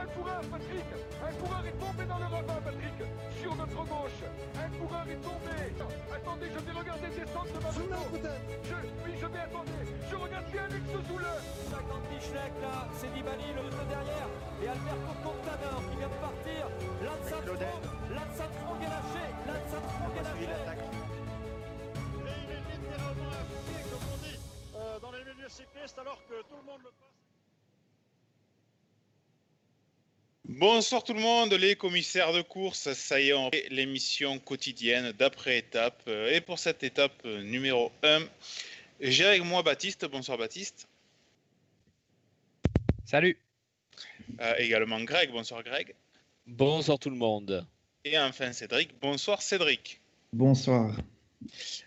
Un coureur, Patrick. Un coureur est tombé dans le ravin, Patrick. Sur notre gauche Un coureur est tombé. Attendez, je vais regarder descendre de ma moto je, Oui, je vais attendre. Je regarde bien Alex Zoule 50 Bichnek là, c'est Nibali, le de derrière. Et Alberto Contador qui vient de partir. Lance Armstrong, Lance Armstrong est lâché. Lance Armstrong est lâché. Et il est littéralement à pied, comme on dit, euh, dans les milieux cyclistes, alors que tout le monde le Bonsoir tout le monde, les commissaires de course, ça y est, on fait l'émission quotidienne d'après-étape. Euh, Et pour cette étape euh, numéro 1, j'ai avec moi Baptiste. Bonsoir Baptiste. Salut. Euh, également Greg. Bonsoir Greg. Bonsoir tout le monde. Et enfin Cédric. Bonsoir Cédric. Bonsoir.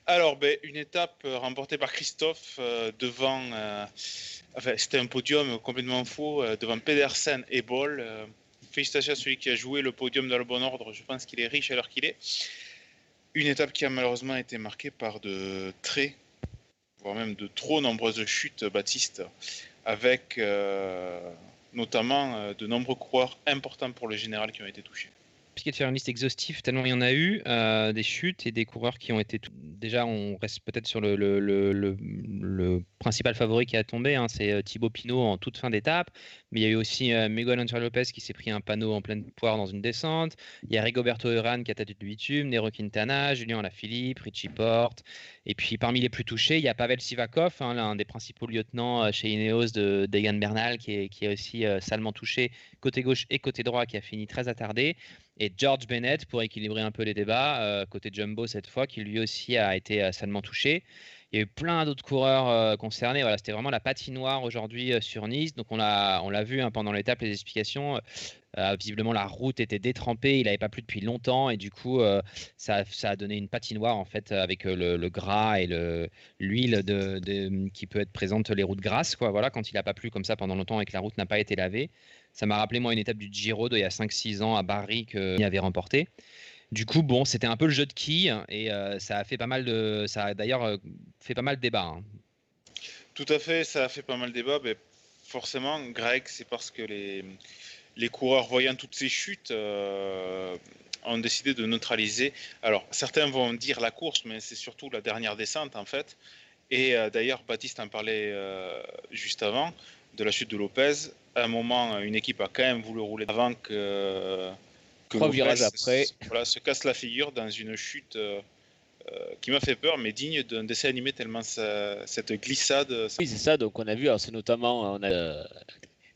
Alors, ben, une étape remportée par Christophe euh, devant. euh, enfin, c'était un podium complètement faux euh, devant Pedersen et Boll. Félicitations à celui qui a joué le podium dans le bon ordre. Je pense qu'il est riche à l'heure qu'il est. Une étape qui a malheureusement été marquée par de très, voire même de trop nombreuses chutes, Baptiste, avec euh, notamment euh, de nombreux coureurs importants pour le général qui ont été touchés. Compliqué de faire une liste exhaustive tellement il y en a eu, euh, des chutes et des coureurs qui ont été. Déjà, on reste peut-être sur le, principal favori qui a tombé, hein, c'est euh, Thibaut Pinot en toute fin d'étape. Mais il y a eu aussi euh, Miguel Angel Lopez qui s'est pris un panneau en pleine poire dans une descente. Il y a Rigoberto Urán qui a tâté de bitume, Nero Quintana, Julien Alaphilippe, Richie Porte. Et puis parmi les plus touchés, il y a Pavel Sivakov, hein, l'un des principaux lieutenants euh, chez Ineos de d'Egan Bernal, qui est, qui est aussi euh, salement touché côté gauche et côté droit, qui a fini très attardé. Et George Bennett, pour équilibrer un peu les débats, euh, côté Jumbo cette fois, qui lui aussi a été euh, salement touché. Il y a eu plein d'autres coureurs euh, concernés. Voilà, c'était vraiment la patinoire aujourd'hui euh, sur Nice. Donc on l'a, on l'a vu hein, pendant l'étape, les explications. Euh, visiblement, la route était détrempée. Il n'avait pas plu depuis longtemps et du coup, ça, ça a donné une patinoire en fait avec le, gras et le, l'huile de, qui peut être présente les routes grasses. Quand il n'a pas plu comme ça pendant longtemps et que la route n'a pas été lavée. Ça m'a rappelé moi une étape du Giro d'il y a 5-6 ans à Bari qu'il avait remporté. Du coup, c'était un peu le jeu de quilles et euh, ça a fait pas mal de, ça a d'ailleurs euh, fait pas mal de débats. hein. Tout à fait, ça a fait pas mal de débat. Mais forcément, Greg, c'est parce que les, coureurs, voyant toutes ces chutes, euh, ont décidé de neutraliser. Alors, certains vont dire la course, mais c'est surtout la dernière descente, en fait. Et d'ailleurs, Baptiste en parlait juste avant, de la chute de Lopez. À un moment, une équipe a quand même voulu rouler avant que Trois virages après. se- voilà, se casse la figure dans une chute euh, euh, qui m'a fait peur, mais digne d'un dessin animé tellement ça- cette glissade. ça- Oui, c'est ça. Donc on a vu, c'est notamment, on a euh,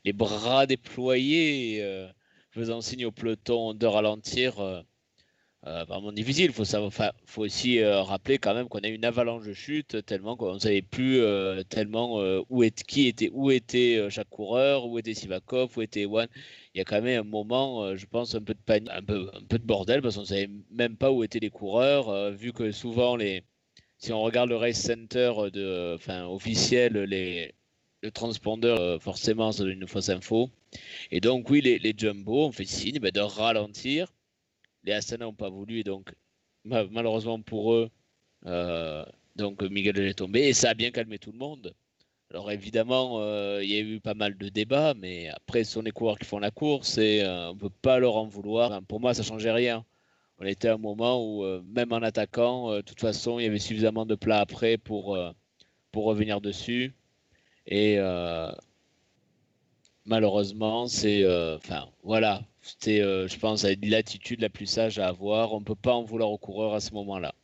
les bras déployés, euh, faisant signe au peloton de ralentir. Euh, euh, vraiment difficile. Il faut, savoir- faut aussi euh, rappeler quand même qu'on a eu une avalanche de chute tellement qu'on ne savait plus euh, tellement où est, qui était, où était chaque coureur, où était Sivakov, où était Ewan. Il y a quand même un moment, je pense, un peu de panique, un peu, de bordel parce qu'on ne savait même pas où étaient les coureurs, vu que souvent les, si on regarde le race center de, enfin, officiel, les, le transpondeur, forcément, ça donne une fausse info. Et donc, oui, les, les jumbo ont fait signe ben, de ralentir. Les Astana n'ont pas voulu, et donc, ma- malheureusement pour eux, euh, donc Miguel est tombé, et ça a bien calmé tout le monde. Alors évidemment, euh, il y a eu pas mal de débats, mais après, ce sont les coureurs qui font la course, et euh, on ne peut pas leur en vouloir. Pour moi, ça changeait rien. On était à un moment où, même en attaquant, de toute façon, il y avait suffisamment de plats après pour, pour revenir dessus. Et malheureusement, c'est. euh, Enfin, voilà. C'était, euh, je pense, l'attitude la plus sage à avoir. On ne peut pas en vouloir aux coureurs à ce moment-là.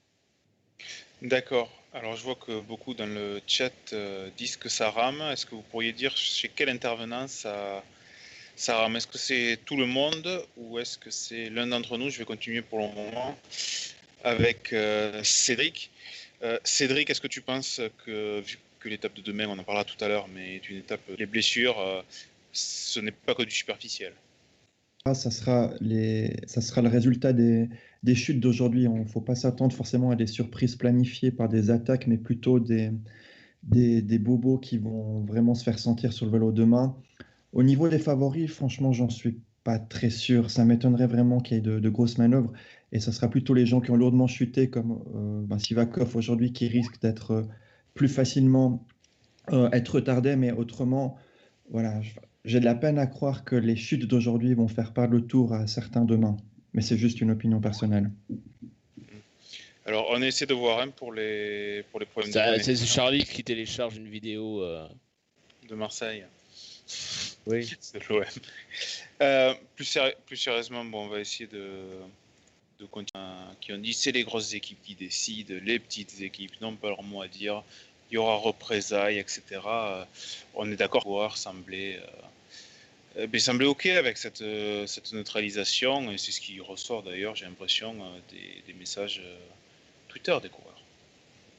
D'accord. Alors, je vois que beaucoup dans le chat euh, disent que ça rame. Est-ce que vous pourriez dire chez quel intervenant ça, ça rame? Est-ce que c'est tout le monde ou est-ce que c'est l'un d'entre nous? Je vais continuer pour le moment avec euh, Cédric. Cédric, est-ce que tu penses que, vu que l'étape de demain, on en parlera tout à l'heure, mais est une étape, les blessures, ce n'est pas que du superficiel Ah, ça sera le résultat des, chutes d'aujourd'hui. Il ne faut pas s'attendre forcément à des surprises planifiées par des attaques, mais plutôt des, bobos qui vont vraiment se faire sentir sur le vélo demain. Au niveau des favoris, franchement, j'en suis pas très sûr. Ça m'étonnerait vraiment qu'il y ait de, grosses manœuvres. Et ça sera plutôt les gens qui ont lourdement chuté, comme euh, ben, Sivakov aujourd'hui, qui risquent d'être euh, plus facilement euh, être retardés. Mais autrement, voilà, j'ai de la peine à croire que les chutes d'aujourd'hui vont faire perdre le tour à certains demain. Mais c'est juste une opinion personnelle. Alors, on essaie de voir hein, pour les pour les problèmes. Ça- C'est Charlie qui télécharge une vidéo. euh, de Marseille. Oui. C'est de l'OM. Euh, plus, séri- plus sérieusement, bon, on va essayer de, de continuer. Qui ont dit c'est les grosses équipes qui décident, les petites équipes n'ont pas leur mot à dire. Il y aura représailles, etc. Euh, on est d'accord. Pouvoir sembler, euh, ben, sembler ok avec cette, euh, cette neutralisation et c'est ce qui ressort d'ailleurs. J'ai l'impression euh, des, messages euh, Twitter des coureurs.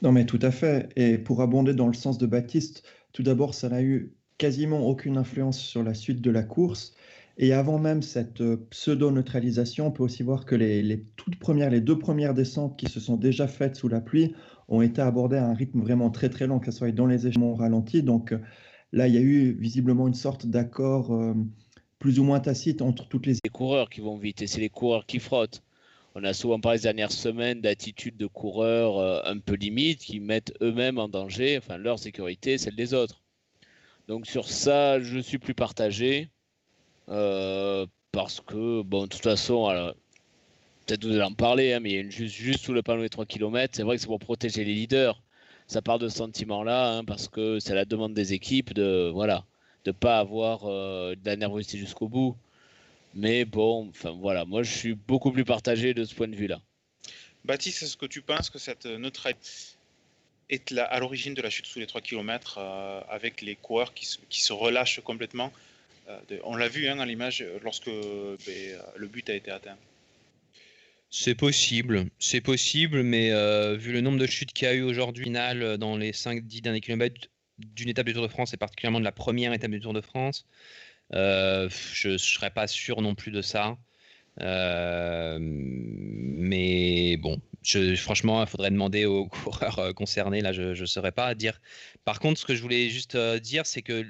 Non, mais tout à fait. Et pour abonder dans le sens de Baptiste, tout d'abord, ça n'a eu quasiment aucune influence sur la suite de la course. Et avant même cette pseudo-neutralisation, on peut aussi voir que les, toutes premières, les deux premières descentes qui se sont déjà faites sous la pluie ont été abordées à un rythme vraiment très très lent, que ce soit dans les échelons ralentis. Donc là, il y a eu visiblement une sorte d'accord euh, plus ou moins tacite entre toutes les les coureurs qui vont vite et c'est les coureurs qui frottent. On a souvent parlé ces dernières semaines d'attitude de coureurs euh, un peu limite qui mettent eux-mêmes en danger, enfin leur sécurité, celle des autres. Donc sur ça, je suis plus partagé euh, parce que, bon, de toute façon, peut-être vous allez en parler, hein, mais il y a une juste, juste sous le panneau des 3 km, c'est vrai que c'est pour protéger les leaders. Ça part de ce sentiment-là, hein, parce que c'est la demande des équipes de voilà de pas avoir euh, de jusqu'au bout. Mais bon, voilà, moi je suis beaucoup plus partagé de ce point de vue-là. Baptiste, est-ce que tu penses que cette neutralité est à l'origine de la chute sous les 3 km avec les coureurs qui se, relâchent complètement euh, On l'a vu hein, à l'image euh, lorsque ben, euh, le but a été atteint? C'est possible, c'est possible, mais euh, vu le nombre de chutes qu'il y a eu aujourd'hui, euh, dans les 5-10 derniers kilomètres d'une étape du Tour de France, et particulièrement de la première étape du Tour de France, euh, je ne serais pas sûr non plus de ça. Mais bon, franchement, il faudrait demander aux coureurs concernés. Là, je ne saurais pas dire. Par contre, ce que je voulais juste dire, c'est que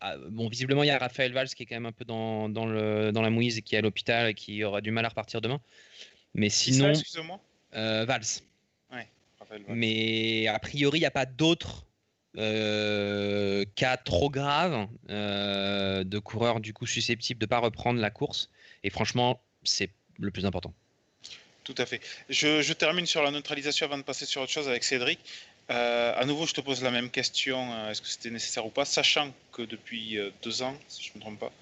ah, bon, visiblement, il y a Raphaël Valls qui est quand même un peu dans la mouise et qui est à l'hôpital et qui aura du mal à repartir demain. Mais ça, sinon, excuse-moi euh, Valls. Raphaël. Mais a priori, il n'y a pas d'autres euh, cas trop graves euh, de coureurs du coup susceptibles de ne pas reprendre la course. Et franchement, c'est le plus important. Tout à fait. Je, je termine sur la neutralisation avant de passer sur autre chose avec Cédric. Euh, à nouveau, je te pose la même question. Est-ce que c'était nécessaire ou pas Sachant que depuis deux ans, si je ne me trompe pas,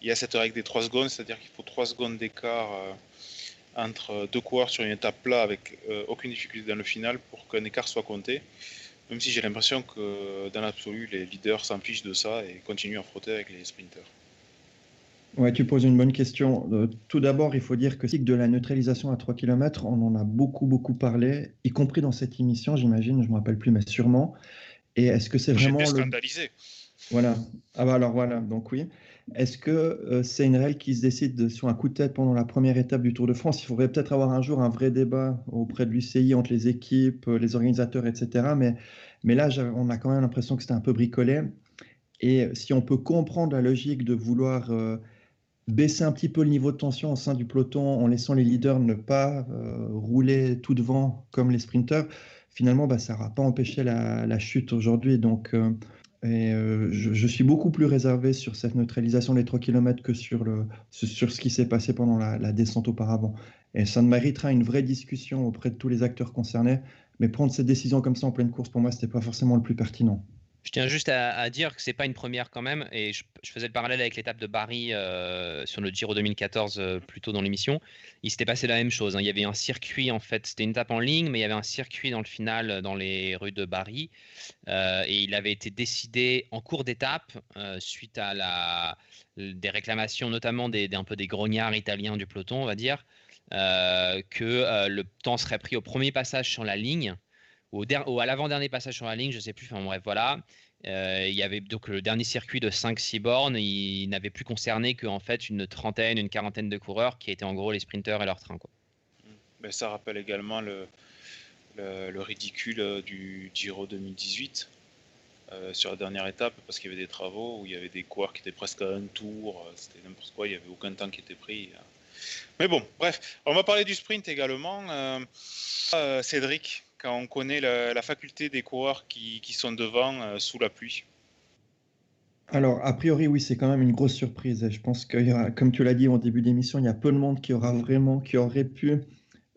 il y a cette règle des 3 secondes, c'est-à-dire qu'il faut 3 secondes d'écart entre deux coureurs sur une étape plat avec euh, aucune difficulté dans le final pour qu'un écart soit compté. Même si j'ai l'impression que dans l'absolu, les leaders s'en fichent de ça et continuent à frotter avec les sprinters. Ouais, tu poses une bonne question. Euh, tout d'abord, il faut dire que cycle de la neutralisation à 3 km, on en a beaucoup, beaucoup parlé, y compris dans cette émission, j'imagine, je ne me rappelle plus, mais sûrement. Et est-ce que c'est vraiment J'étais le... scandalisé. Voilà. Ah bah alors voilà, donc oui. Est-ce que euh, c'est une règle qui se décide de- sur un coup de tête pendant la première étape du Tour de France? Il faudrait peut-être avoir un jour un vrai débat auprès de l'UCI entre les équipes, euh, les organisateurs, etc. Mais, mais là, on a quand même l'impression que c'était un peu bricolé. Et si on peut comprendre la logique de vouloir euh, baisser un petit peu le niveau de tension au sein du peloton en laissant les leaders ne pas rouler tout devant comme les sprinteurs, finalement, bah, ça n'aura pas empêché la, chute aujourd'hui. Donc, et, euh, je, suis beaucoup plus réservé sur cette neutralisation des 3 km que sur, le, sur ce qui s'est passé pendant la, descente auparavant. Et ça méritera une vraie discussion auprès de tous les acteurs concernés. Mais prendre cette décision comme ça en pleine course, pour moi, ce n'était pas forcément le plus pertinent. Je tiens juste à, dire que c'est pas une première quand même, et je, faisais le parallèle avec l'étape de Bari euh, sur le Giro 2014 euh, plus tôt dans l'émission. Il s'était passé la même chose. hein. Il y avait un circuit en fait, c'était une étape en ligne, mais il y avait un circuit dans le final euh, dans les rues de euh, et il avait été décidé en cours d'étape suite à des réclamations, notamment des, des- un peu des grognards italiens du peloton, on va dire, que le temps serait pris au premier passage sur la ligne au à l'avant-dernier passage sur la ligne, je sais plus, enfin bref, voilà. Euh, il y avait donc le dernier circuit de 5-6 bornes, il n'avait plus concerné qu'en fait une trentaine, une quarantaine de coureurs qui étaient en gros les sprinteurs et leur train. Quoi. Ben, ça rappelle également le, le, le ridicule euh, du Giro 2018 euh, sur la dernière étape parce qu'il y avait des travaux où il y avait des coureurs qui étaient presque à un tour, c'était n'importe quoi, il n'y avait aucun temps qui était pris. Mais bon, bref, on va parler du sprint également. Cédric, quand on connaît la, faculté des coureurs qui, sont devant euh, sous la pluie. Alors, a priori, oui, c'est quand même une grosse surprise. je pense aura, comme tu l'as dit au début d'émission, il y a peu de monde qui aura vraiment, qui aurait pu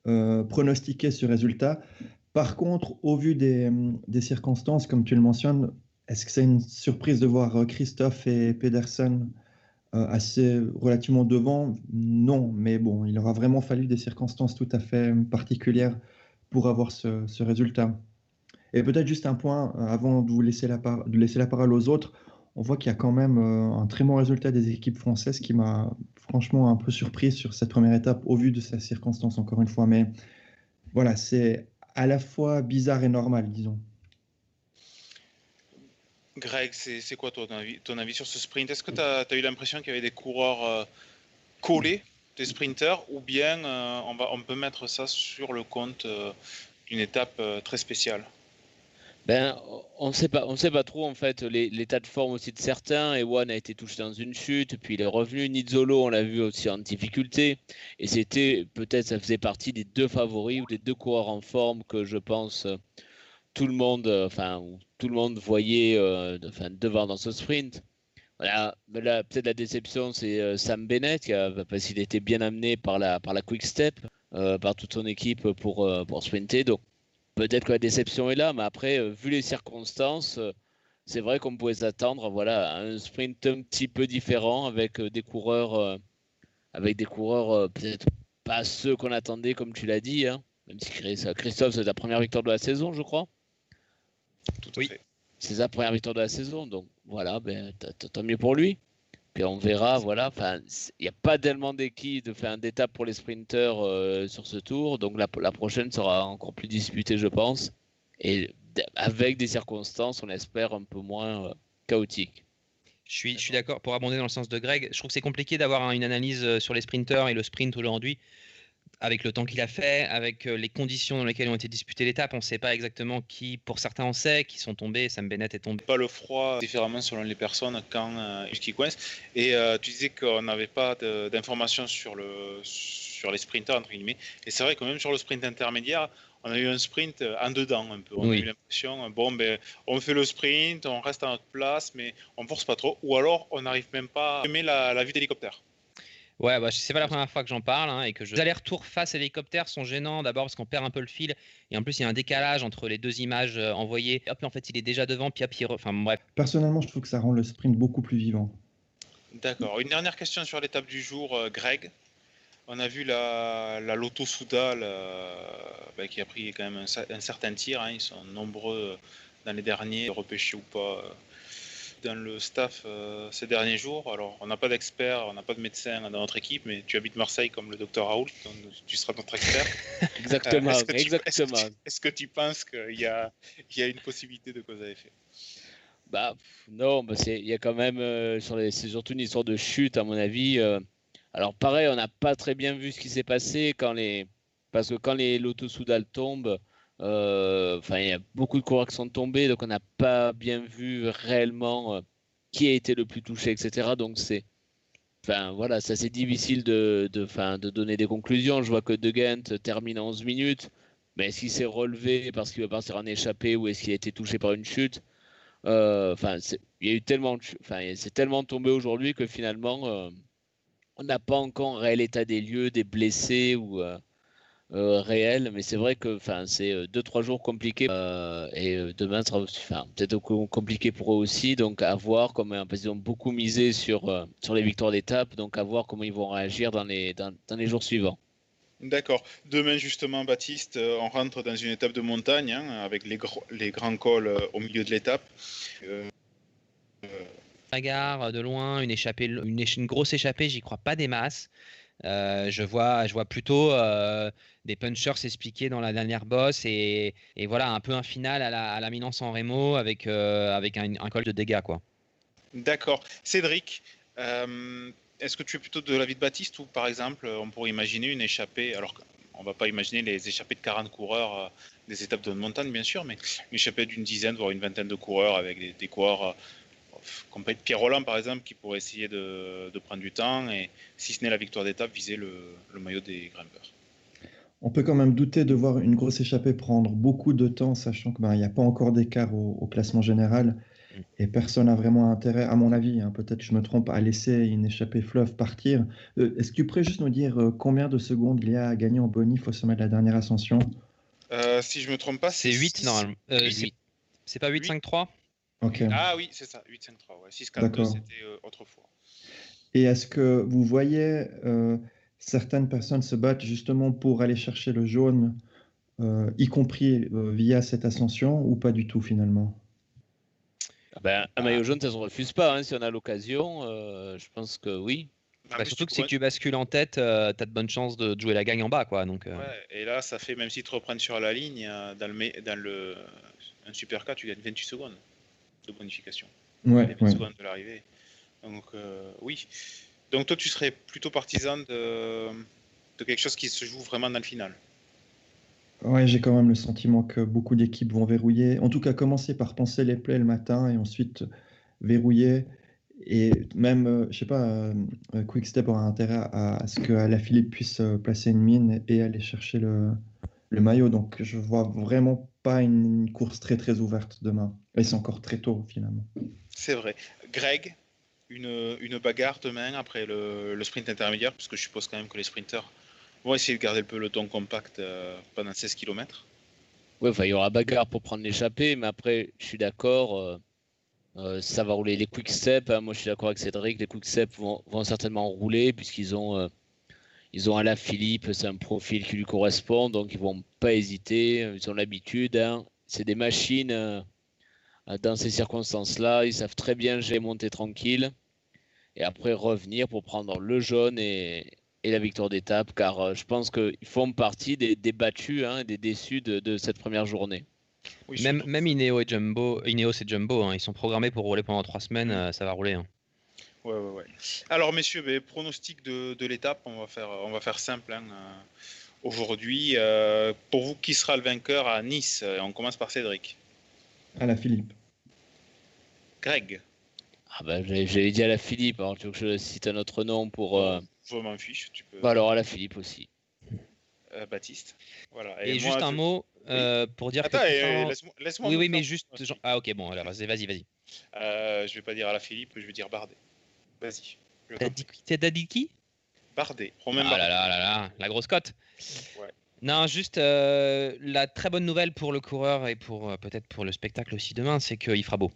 euh, pronostiquer ce résultat. Par contre, au vu des, circonstances, comme tu le mentionnes, est-ce que c'est une surprise de voir euh, Christophe et Pedersen assez relativement devant? Non, mais bon, il aura vraiment fallu des circonstances tout à fait particulières pour avoir ce, résultat. Et peut-être juste un point avant de vous laisser la, de laisser la parole aux autres. On voit qu'il y a quand même un très bon résultat des équipes françaises qui m'a franchement un peu surpris sur cette première étape au vu de ces circonstances, encore une fois. Mais voilà, c'est à la fois bizarre et normal, disons. Greg, c'est quoi ton avis, ton avis sur ce sprint? Est-ce que tu as, eu l'impression qu'il y avait des coureurs euh, collés, des sprinters, ou bien euh, on, peut mettre ça sur le compte euh, d'une étape très spéciale? Ben, on sait pas, on sait pas trop en fait l'état de forme aussi de certains. Ewan a été touché dans une chute, puis il est revenu. Nizzolo, on l'a vu aussi en difficulté, et c'était peut-être ça faisait partie des deux favoris ou des deux coureurs en forme que je pense tout le monde, enfin tout le monde voyait euh, devant dans ce sprint. Voilà, peut-être la déception c'est euh, Sam Bennett qui parce qu'il était bien amené par la par la quick step, euh, par toute son équipe pour pour sprinter. Donc peut-être que la déception est là, mais après, euh, vu les circonstances, euh, c'est vrai qu'on pouvait s'attendre voilà, à un sprint un petit peu différent avec euh, des coureurs, avec des coureurs peut-être pas ceux qu'on attendait, comme tu l'as dit. Hein. Même si Christophe, c'est la première victoire de la saison, je crois. Tout à oui. fait. C'est sa première victoire de la saison, donc voilà, ben, tant mieux pour lui. Puis on verra, voilà. Enfin, il n'y a pas tellement d'équipes, d'étapes pour les sprinteurs euh, sur ce tour. Donc la, prochaine sera encore plus disputée, je pense. Et avec des circonstances, on espère, un peu moins euh, chaotiques. Je suis, d'accord. Pour abonder dans le sens de Greg, je trouve que c'est compliqué d'avoir une analyse euh, sur les sprinteurs et le sprint aujourd'hui avec le temps qu'il a fait, avec euh, les conditions dans lesquelles ont été disputées l'étape, on ne sait pas exactement qui, pour certains on sait, qui sont tombés, Sam Bennett est tombé. Pas le froid différemment selon les personnes quand euh, qui coince. Et euh, tu disais qu'on n'avait pas d'informations sur, le, sur les sprinters, entre guillemets. Et c'est vrai que même sur le sprint intermédiaire, on a eu un sprint en dedans un peu. On a eu l'impression, bon, ben, on fait le sprint, on reste à notre place, mais on force pas trop. Ou alors, on n'arrive même pas à aimer la, la vue d'hélicoptère. Ouais, bah, c'est pas la première fois que j'en parle hein, et que je... les allers-retours face à l'hélicoptère sont gênants d'abord parce qu'on perd un peu le fil et en plus il y a un décalage entre les deux images euh, envoyées. Hop, en fait il est déjà devant, puis hop, il... enfin bref. Personnellement, je trouve que ça rend le sprint beaucoup plus vivant. D'accord. Une dernière question sur l'étape du jour, euh, Greg. On a vu la, la Lotto Soudal euh, bah, qui a pris quand même un, certain tir. Hein. Ils sont nombreux dans les derniers, repêchés ou pas dans le staff euh, ces derniers jours. Alors, on n'a pas d'expert, on n'a pas de médecin dans notre équipe, mais tu habites Marseille comme le docteur Raoul, donc tu seras notre expert. exactement, euh, exactement. Est-ce que, tu penses qu'il y a, y a une possibilité de cause à effet? Bah, non, bah il y a quand même, euh, sur les, c'est surtout une histoire de chute, à mon avis. alors, pareil, on n'a pas très bien vu ce qui s'est passé quand les. Parce que quand les Loto Soudal tombent, enfin, il y a beaucoup de coureurs qui sont tombés, donc on n'a pas bien vu réellement euh, qui a été le plus touché, etc. Donc c'est, enfin voilà, c'est assez difficile de, de, donner des conclusions. Je vois que De Gent termine en 11 minutes, mais est-ce qu'il s'est relevé parce qu'il va partir en échappée ou est-ce qu'il a été touché par une chute? Euh, Enfin, il y a eu tellement, enfin, c'est tellement tombé aujourd'hui que finalement, on n'a pas encore un réel état des lieux, des blessés ou euh, réel, mais c'est vrai que c'est euh, deux trois jours compliqués euh, et demain sera peut-être compliqué pour eux aussi. Donc à voir comment ils ont beaucoup misé sur sur les victoires d'étape, donc à voir comment ils vont réagir dans les dans, les jours suivants. D'accord. Demain, justement, Baptiste, on rentre dans une étape de montagne hein, avec les, les grands cols au milieu de l'étape. Euh, Bagarre de loin, une, échappée, une, une grosse échappée, j'y crois pas des masses. Euh, je, vois, je vois plutôt euh, des punchers s'expliquer dans la dernière bosse et, voilà un peu un final à la, à la Milan San Remo avec, euh, avec un, col de dégâts. quoi. D'accord. Cédric, est-ce que tu es plutôt de l'avis de Baptiste ou par exemple on pourrait imaginer une échappée alors on va pas imaginer les échappées de 40 coureurs des étapes de montagne bien sûr, mais une échappée d'une dizaine voire une vingtaine de coureurs avec des, des coureurs qu'on peut Pierre Roland par exemple, qui pourrait essayer de, prendre du temps et si ce n'est la victoire d'étape, viser le, maillot des grimpeurs. On peut quand même douter de voir une grosse échappée prendre beaucoup de temps, sachant qu'il ben, n'y a pas encore d'écart au, classement général mm. et personne n'a vraiment intérêt, à mon avis, hein, peut-être je me trompe, à laisser une échappée fleuve partir. Euh, est-ce que tu pourrais juste nous dire euh, combien de secondes il y a à gagner en bonif au sommet de la dernière ascension? Euh, si je me trompe pas, c'est 8 normalement. c'est pas 8, 8 5, 3 ah oui, c'est ça, 8-5-3. Ouais. 6 4 c'était euh, autrefois. Et est-ce que vous voyez euh, certaines personnes se battent justement pour aller chercher le jaune, euh, y compris via cette ascension, ou pas du tout finalement? Ah ben, Un maillot jaune, ça ne se refuse pas. Hein. Si on a l'occasion, je pense que oui. Bah, surtout que si tu bascules en tête, euh, tu as de bonnes chances de jouer la gagne en bas. Quoi, donc, et là, ça fait, même si tu reprennent sur la ligne, dans, le, dans le, un super cas, tu gagnes 28 secondes de bonification. Ouais, les 20 ouais. secondes de l'arrivée. Donc, euh, oui. Donc, toi, tu serais plutôt partisan de, de quelque chose qui se joue vraiment dans le final. Ouais, j'ai quand même le sentiment que beaucoup d'équipes vont verrouiller. En tout cas, commencer par penser les plays le matin et ensuite verrouiller. Et même, euh, je sais pas, euh, euh, Quickstep aura intérêt à, à ce que la Philippe puisse placer une mine et aller chercher le, le maillot. Donc, je vois vraiment pas une course très très ouverte demain. Et c'est encore très tôt finalement. C'est vrai. Greg, une, une bagarre demain après le, le sprint intermédiaire, parce que je suppose quand même que les sprinters vont essayer de garder le peloton compact euh, pendant 16 km. Ouais, enfin, il y aura bagarre pour prendre l'échappée, mais après, je suis d'accord. euh, euh, ça va rouler les quick steps. hein, moi, je suis d'accord avec Cédric. Les quick steps vont, vont certainement rouler puisqu'ils ont, euh, ils ont Alain Philippe. C'est un profil qui lui correspond, donc ils vont pas hésiter. Ils ont l'habitude. hein. C'est des machines euh, euh, dans ces circonstances-là. Ils savent très bien gérer monter tranquille et après revenir pour prendre le jaune et, et la victoire d'étape, car euh, je pense qu'ils font partie des, des battus, hein, des déçus de, de cette première journée. Oui, même, même Ineos et Jumbo, Ineos et Jumbo, hein, ils sont programmés pour rouler pendant 3 semaines, euh, ça va rouler. hein. Ouais, ouais, ouais. Alors, messieurs, ben, pronostic de, de l'étape, on va faire, on va faire simple hein, euh, aujourd'hui. Euh, pour vous, qui sera le vainqueur à Nice? On commence par Cédric. À la Philippe. Greg, Ah bah, j'avais dit à la Philippe, alors tu veux que je cite un autre nom pour... euh, je m'en fiche. Tu peux. Bah alors à la Philippe aussi. Euh, Baptiste. Voilà. Et, moi, juste un je- mot euh, pour dire Attends, que. laisse-moi oui, oui, mais juste. Ah, ok, bon, alors vas-y, vas-y. vas-y. Euh, je vais pas dire à la Philippe, je vais dire Bardet. Vas-y. T'as dit, prie. t'as dit qui Bardet. Romain Ah Bardet. là là là là, la grosse cote. Ouais. Non, juste euh, la très bonne nouvelle pour le coureur et pour euh, peut-être pour le spectacle aussi demain, c'est qu'il fera beau.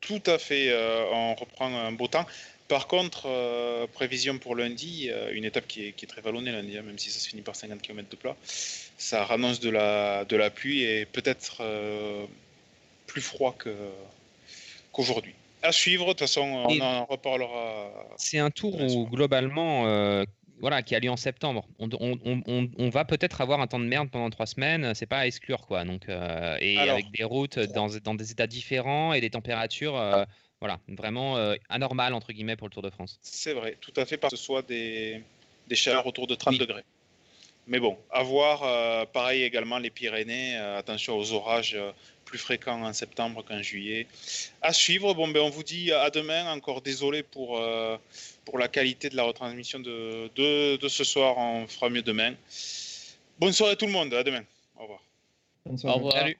Tout à fait. euh, on reprend un beau temps. Par contre, euh, prévision pour lundi, euh, une étape qui est, qui est très vallonnée lundi, hein, même si ça se finit par 50 km de plat. Ça annonce de la, de la pluie et peut-être euh, plus froid qu'aujourd'hui. À suivre, de toute façon, on Et- en reparlera. C'est un tour où globalement, euh, voilà, qui a lieu en septembre. On, on- on- on- on va peut-être avoir un temps de merde pendant trois semaines, c'est pas à exclure quoi. Donc, euh, et Alors, avec des routes dans, dans des états différents et des températures, euh, voilà, vraiment euh, anormales entre guillemets pour le Tour de France. C'est vrai, tout à fait, parce que ce soit des, des chaleurs autour de 30 Oui. degrés. Mais bon, à voir, euh, pareil également les Pyrénées, euh, attention aux orages euh, plus fréquents en septembre qu'en juillet. À suivre, bon, ben, on vous dit à demain, encore désolé pour, euh, pour la qualité de la retransmission de, de, de ce soir, on fera mieux demain. Bonne soirée tout le monde, à demain. Au revoir. Bonne Au soirée. revoir. Salut.